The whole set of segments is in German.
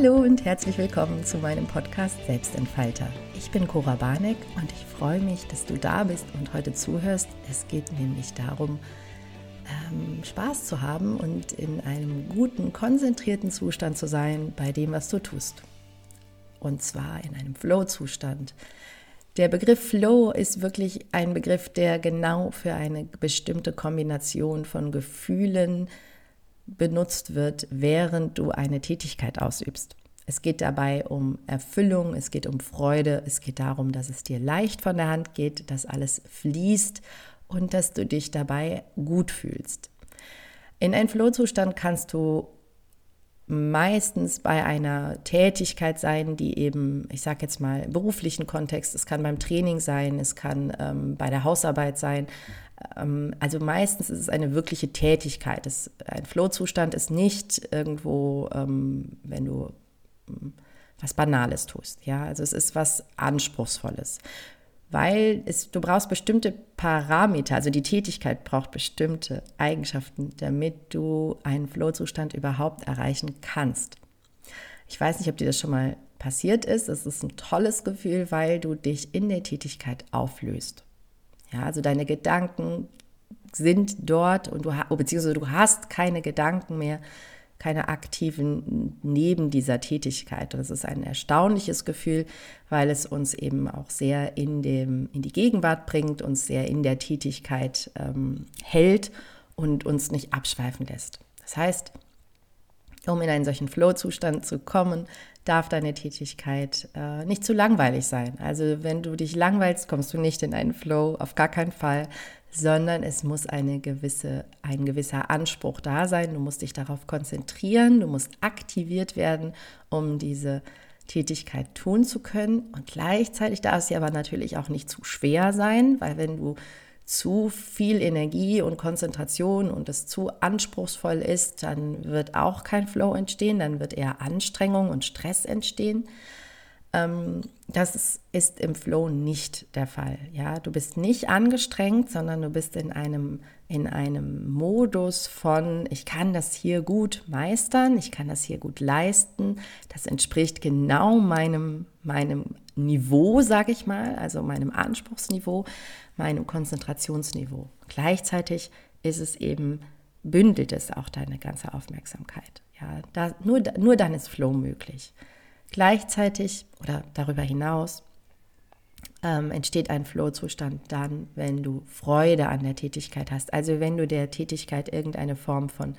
Hallo und herzlich willkommen zu meinem Podcast Selbstentfalter. Ich bin Cora Barneck und ich freue mich, dass du da bist und heute zuhörst. Es geht nämlich darum, ähm, Spaß zu haben und in einem guten, konzentrierten Zustand zu sein bei dem, was du tust. Und zwar in einem Flow-Zustand. Der Begriff Flow ist wirklich ein Begriff, der genau für eine bestimmte Kombination von Gefühlen, benutzt wird, während du eine Tätigkeit ausübst. Es geht dabei um Erfüllung, es geht um Freude, es geht darum, dass es dir leicht von der Hand geht, dass alles fließt und dass du dich dabei gut fühlst. In einen Flow-Zustand kannst du meistens bei einer Tätigkeit sein, die eben, ich sage jetzt mal, im beruflichen Kontext, es kann beim Training sein, es kann ähm, bei der Hausarbeit sein, ähm, also meistens ist es eine wirkliche Tätigkeit. Es, ein Flow-Zustand ist nicht irgendwo, ähm, wenn du ähm, was Banales tust. Ja, also es ist was Anspruchsvolles. Weil es, du brauchst bestimmte Parameter, also die Tätigkeit braucht bestimmte Eigenschaften, damit du einen Flow-Zustand überhaupt erreichen kannst. Ich weiß nicht, ob dir das schon mal passiert ist. Es ist ein tolles Gefühl, weil du dich in der Tätigkeit auflöst. Ja, also deine Gedanken sind dort und du beziehungsweise du hast keine Gedanken mehr, keine aktiven neben dieser Tätigkeit. Das ist ein erstaunliches Gefühl, weil es uns eben auch sehr in, dem, in die Gegenwart bringt, uns sehr in der Tätigkeit ähm, hält und uns nicht abschweifen lässt. Das heißt, um in einen solchen Flow-Zustand zu kommen, darf deine Tätigkeit äh, nicht zu langweilig sein. Also wenn du dich langweilst, kommst du nicht in einen Flow, auf gar keinen Fall, sondern es muss eine gewisse, ein gewisser Anspruch da sein. Du musst dich darauf konzentrieren, du musst aktiviert werden, um diese Tätigkeit tun zu können. Und gleichzeitig darf sie aber natürlich auch nicht zu schwer sein, weil wenn du zu viel Energie und Konzentration und es zu anspruchsvoll ist, dann wird auch kein Flow entstehen, dann wird eher Anstrengung und Stress entstehen. Ähm, das ist im Flow nicht der Fall. Ja, du bist nicht angestrengt, sondern du bist in einem, in einem Modus von, ich kann das hier gut meistern, ich kann das hier gut leisten. Das entspricht genau meinem, meinem Niveau, sage ich mal, also meinem Anspruchsniveau meinem Konzentrationsniveau. Gleichzeitig ist es eben, bündelt es auch deine ganze Aufmerksamkeit. Ja, da, nur, nur dann ist Flow möglich. Gleichzeitig oder darüber hinaus ähm, entsteht ein Flow-Zustand dann, wenn du Freude an der Tätigkeit hast. Also wenn du der Tätigkeit irgendeine Form von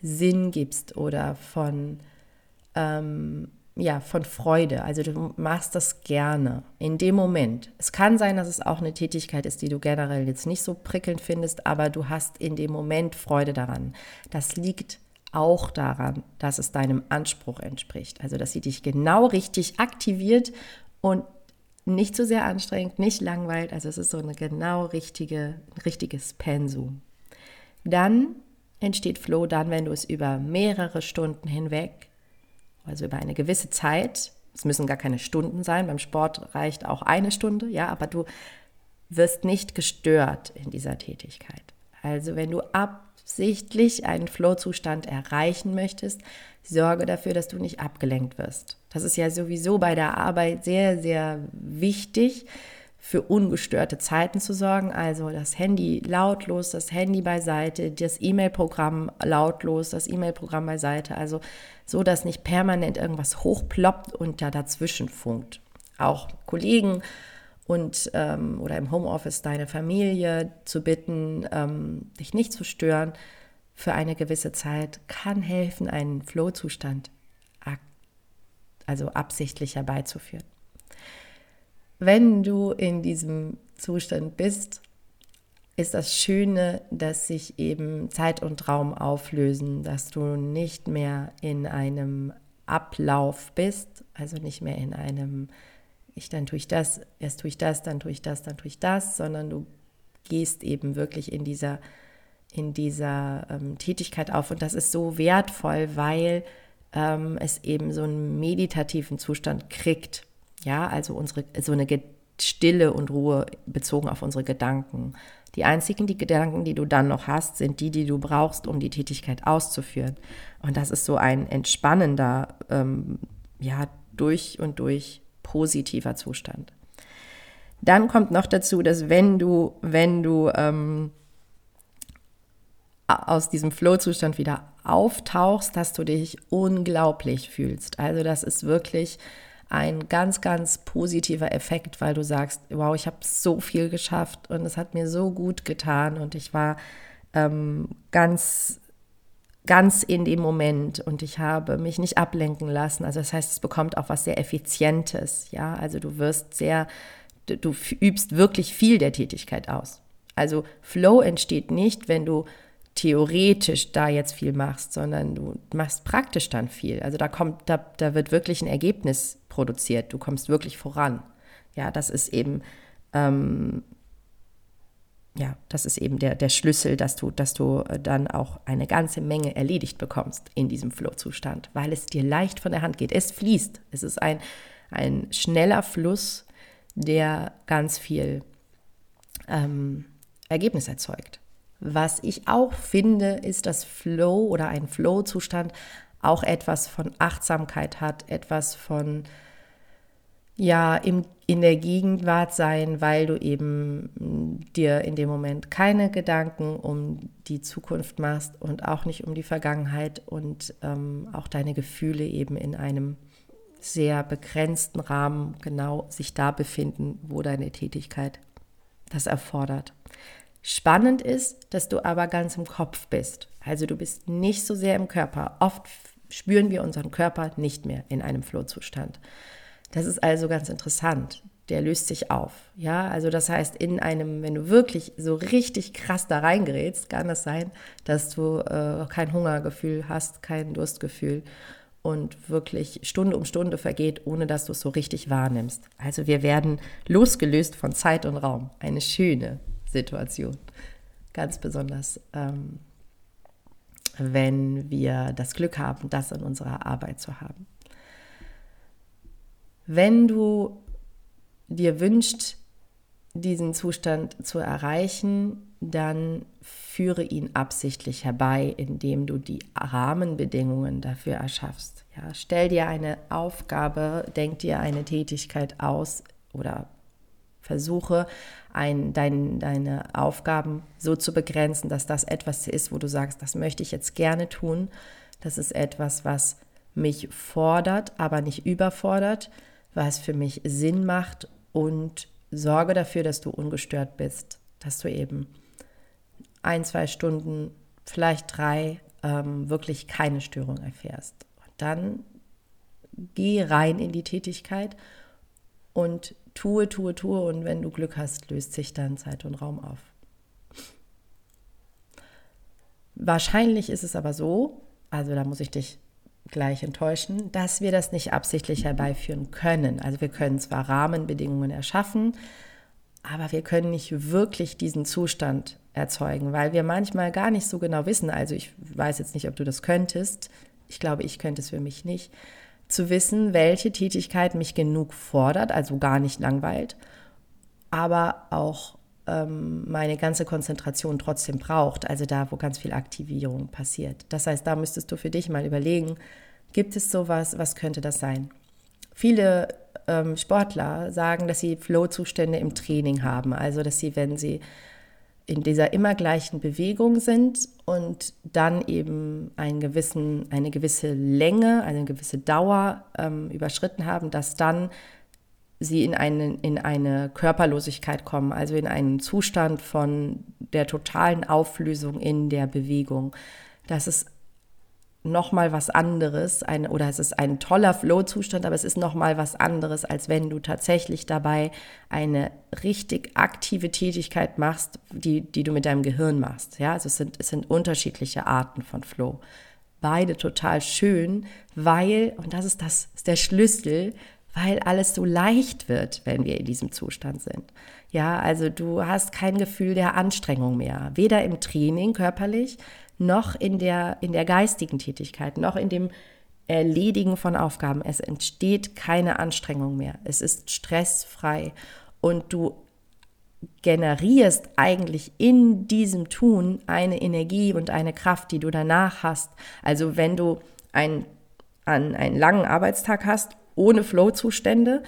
Sinn gibst oder von ähm, ja, von Freude. Also du machst das gerne in dem Moment. Es kann sein, dass es auch eine Tätigkeit ist, die du generell jetzt nicht so prickelnd findest, aber du hast in dem Moment Freude daran. Das liegt auch daran, dass es deinem Anspruch entspricht. Also dass sie dich genau richtig aktiviert und nicht zu so sehr anstrengend, nicht langweilt. Also es ist so eine genau richtige, ein richtiges Pensum. Dann entsteht Flow dann, wenn du es über mehrere Stunden hinweg also über eine gewisse Zeit. Es müssen gar keine Stunden sein, beim Sport reicht auch eine Stunde, ja, aber du wirst nicht gestört in dieser Tätigkeit. Also wenn du absichtlich einen Flow-Zustand erreichen möchtest, sorge dafür, dass du nicht abgelenkt wirst. Das ist ja sowieso bei der Arbeit sehr, sehr wichtig, für ungestörte Zeiten zu sorgen. Also das Handy lautlos, das Handy beiseite, das E-Mail-Programm lautlos, das E-Mail-Programm beiseite. Also so, dass nicht permanent irgendwas hochploppt und da dazwischen funkt. Auch Kollegen und ähm, oder im Homeoffice deine Familie zu bitten, ähm, dich nicht zu stören für eine gewisse Zeit, kann helfen, einen Flow-Zustand also absichtlich herbeizuführen wenn du in diesem Zustand bist, ist das Schöne, dass sich eben Zeit und Raum auflösen, dass du nicht mehr in einem Ablauf bist, also nicht mehr in einem, ich dann tue ich das, erst tue ich das, dann tue ich das, dann tue ich das, sondern du gehst eben wirklich in dieser, in dieser ähm, Tätigkeit auf. Und das ist so wertvoll, weil ähm, es eben so einen meditativen Zustand kriegt. Ja, also unsere, so eine Stille und Ruhe bezogen auf unsere Gedanken. Die einzigen die Gedanken, die du dann noch hast, sind die, die du brauchst, um die Tätigkeit auszuführen. Und das ist so ein entspannender, ähm, ja, durch und durch positiver Zustand. Dann kommt noch dazu, dass wenn du, wenn du ähm, aus diesem Flow-Zustand wieder auftauchst, dass du dich unglaublich fühlst. Also das ist wirklich ein ganz, ganz positiver Effekt, weil du sagst, wow, ich habe so viel geschafft und es hat mir so gut getan und ich war ähm, ganz, ganz in dem Moment und ich habe mich nicht ablenken lassen. Also das heißt, es bekommt auch was sehr Effizientes, ja. Also du wirst sehr, du übst wirklich viel der Tätigkeit aus. Also Flow entsteht nicht, wenn du theoretisch da jetzt viel machst, sondern du machst praktisch dann viel. Also da kommt, da, da wird wirklich ein Ergebnis produziert. Du kommst wirklich voran. Ja, das ist eben, ähm, ja, das ist eben der, der Schlüssel, dass du, dass du dann auch eine ganze Menge erledigt bekommst in diesem Flow-Zustand, weil es dir leicht von der Hand geht. Es fließt. Es ist ein, ein schneller Fluss, der ganz viel ähm, Ergebnis erzeugt. Was ich auch finde, ist, dass Flow oder ein Flow-Zustand auch etwas von Achtsamkeit hat, etwas von ja im, in der Gegenwart sein, weil du eben dir in dem Moment keine Gedanken um die Zukunft machst und auch nicht um die Vergangenheit und ähm, auch deine Gefühle eben in einem sehr begrenzten Rahmen genau sich da befinden, wo deine Tätigkeit das erfordert. Spannend ist, dass du aber ganz im Kopf bist. Also du bist nicht so sehr im Körper. Oft spüren wir unseren Körper nicht mehr in einem Flohzustand. Das ist also ganz interessant. Der löst sich auf. Ja, also das heißt, in einem, wenn du wirklich so richtig krass da reingerätst, kann es sein, dass du äh, kein Hungergefühl hast, kein Durstgefühl und wirklich Stunde um Stunde vergeht, ohne dass du es so richtig wahrnimmst. Also wir werden losgelöst von Zeit und Raum. Eine schöne, Situation. Ganz besonders, ähm, wenn wir das Glück haben, das in unserer Arbeit zu haben. Wenn du dir wünschst, diesen Zustand zu erreichen, dann führe ihn absichtlich herbei, indem du die Rahmenbedingungen dafür erschaffst. Ja, stell dir eine Aufgabe, denk dir eine Tätigkeit aus oder versuche ein, dein, deine Aufgaben so zu begrenzen, dass das etwas ist, wo du sagst, das möchte ich jetzt gerne tun. Das ist etwas, was mich fordert, aber nicht überfordert, was für mich Sinn macht und sorge dafür, dass du ungestört bist, dass du eben ein, zwei Stunden, vielleicht drei, ähm, wirklich keine Störung erfährst. Und dann geh rein in die Tätigkeit und tue, tue, tue und wenn du Glück hast, löst sich dann Zeit und Raum auf. Wahrscheinlich ist es aber so, also da muss ich dich gleich enttäuschen, dass wir das nicht absichtlich herbeiführen können. Also wir können zwar Rahmenbedingungen erschaffen, aber wir können nicht wirklich diesen Zustand erzeugen, weil wir manchmal gar nicht so genau wissen. Also ich weiß jetzt nicht, ob du das könntest. Ich glaube, ich könnte es für mich nicht zu wissen, welche Tätigkeit mich genug fordert, also gar nicht langweilt, aber auch ähm, meine ganze Konzentration trotzdem braucht, also da, wo ganz viel Aktivierung passiert. Das heißt, da müsstest du für dich mal überlegen, gibt es sowas, was könnte das sein? Viele ähm, Sportler sagen, dass sie Flow-Zustände im Training haben, also dass sie, wenn sie in dieser immer gleichen Bewegung sind und dann eben einen gewissen, eine gewisse Länge, eine gewisse Dauer ähm, überschritten haben, dass dann sie in eine, in eine Körperlosigkeit kommen, also in einen Zustand von der totalen Auflösung in der Bewegung. Das ist nochmal was anderes, ein, oder es ist ein toller Flow-Zustand, aber es ist nochmal was anderes, als wenn du tatsächlich dabei eine richtig aktive Tätigkeit machst, die, die du mit deinem Gehirn machst. Ja, also es sind, es sind unterschiedliche Arten von Flow. Beide total schön, weil, und das ist, das ist der Schlüssel, weil alles so leicht wird, wenn wir in diesem Zustand sind. Ja, also du hast kein Gefühl der Anstrengung mehr, weder im Training körperlich, noch in der, in der geistigen Tätigkeit, noch in dem Erledigen von Aufgaben. Es entsteht keine Anstrengung mehr. Es ist stressfrei und du generierst eigentlich in diesem Tun eine Energie und eine Kraft, die du danach hast. Also wenn du ein, an einen langen Arbeitstag hast, ohne Flow-Zustände,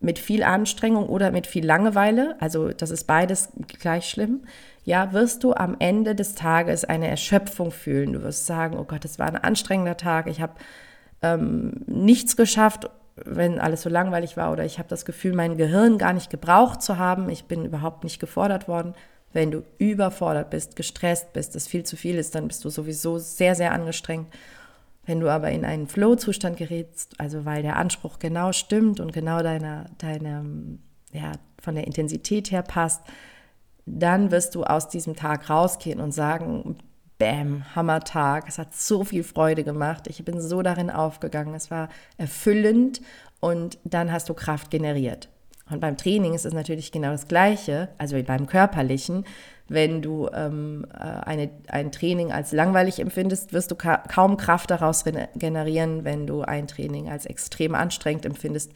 mit viel Anstrengung oder mit viel Langeweile, also das ist beides gleich schlimm, ja, wirst du am Ende des Tages eine Erschöpfung fühlen. Du wirst sagen, oh Gott, es war ein anstrengender Tag, ich habe ähm, nichts geschafft, wenn alles so langweilig war oder ich habe das Gefühl, mein Gehirn gar nicht gebraucht zu haben, ich bin überhaupt nicht gefordert worden. Wenn du überfordert bist, gestresst bist, das viel zu viel ist, dann bist du sowieso sehr, sehr angestrengt. Wenn du aber in einen Flow-Zustand gerätst, also weil der Anspruch genau stimmt und genau deiner, deiner, ja, von der Intensität her passt, dann wirst du aus diesem Tag rausgehen und sagen, Bäm, Hammertag, es hat so viel Freude gemacht, ich bin so darin aufgegangen, es war erfüllend und dann hast du Kraft generiert. Und beim Training ist es natürlich genau das Gleiche, also wie beim körperlichen. Wenn du ähm, äh, eine, ein Training als langweilig empfindest, wirst du ka kaum Kraft daraus generieren. Wenn du ein Training als extrem anstrengend empfindest,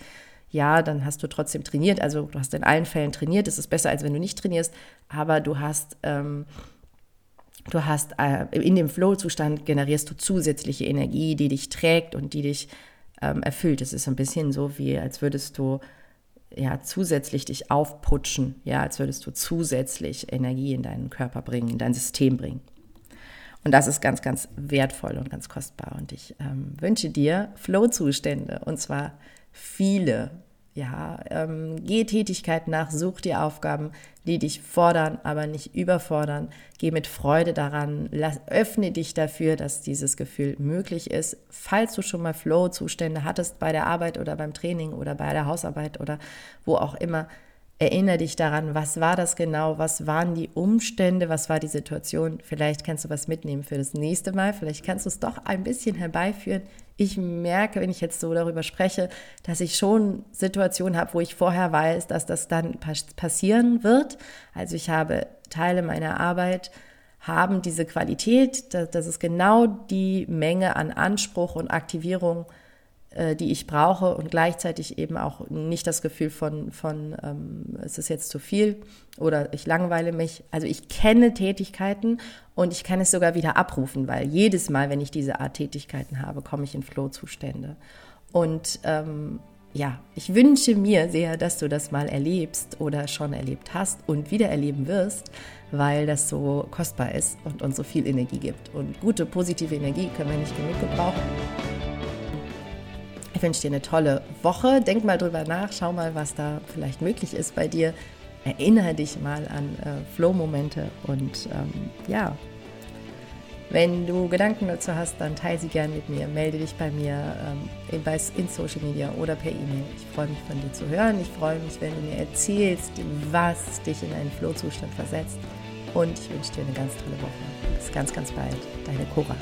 ja, dann hast du trotzdem trainiert. Also du hast in allen Fällen trainiert. Es ist besser, als wenn du nicht trainierst. Aber du hast, ähm, du hast äh, in dem Flow-Zustand generierst du zusätzliche Energie, die dich trägt und die dich ähm, erfüllt. Es ist ein bisschen so, wie als würdest du ja zusätzlich dich aufputschen, ja, als würdest du zusätzlich Energie in deinen Körper bringen, in dein System bringen. Und das ist ganz, ganz wertvoll und ganz kostbar. Und ich ähm, wünsche dir Flow-Zustände und zwar viele. Ja, ähm, geh Tätigkeit nach, such dir Aufgaben, die dich fordern, aber nicht überfordern. Geh mit Freude daran, lass, öffne dich dafür, dass dieses Gefühl möglich ist. Falls du schon mal Flow-Zustände hattest bei der Arbeit oder beim Training oder bei der Hausarbeit oder wo auch immer, Erinnere dich daran, was war das genau, was waren die Umstände, was war die Situation. Vielleicht kannst du was mitnehmen für das nächste Mal, vielleicht kannst du es doch ein bisschen herbeiführen. Ich merke, wenn ich jetzt so darüber spreche, dass ich schon Situationen habe, wo ich vorher weiß, dass das dann passieren wird. Also ich habe Teile meiner Arbeit, haben diese Qualität, dass, dass es genau die Menge an Anspruch und Aktivierung äh, die ich brauche und gleichzeitig eben auch nicht das Gefühl von, von ähm, es ist jetzt zu viel oder ich langweile mich. Also ich kenne Tätigkeiten und ich kann es sogar wieder abrufen, weil jedes Mal, wenn ich diese Art Tätigkeiten habe, komme ich in Flow-Zustände. Und ähm, ja, ich wünsche mir sehr, dass du das mal erlebst oder schon erlebt hast und wieder erleben wirst, weil das so kostbar ist und uns so viel Energie gibt. Und gute, positive Energie können wir nicht genug gebrauchen. Ich wünsche dir eine tolle Woche. Denk mal drüber nach, schau mal, was da vielleicht möglich ist bei dir. Erinnere dich mal an äh, Flow-Momente und ähm, ja, wenn du Gedanken dazu hast, dann teile sie gerne mit mir. Melde dich bei mir ähm, in, in Social Media oder per E-Mail. Ich freue mich von dir zu hören. Ich freue mich, wenn du mir erzählst, was dich in einen Flow-Zustand versetzt. Und ich wünsche dir eine ganz tolle Woche. Bis ganz, ganz bald. Deine Cora.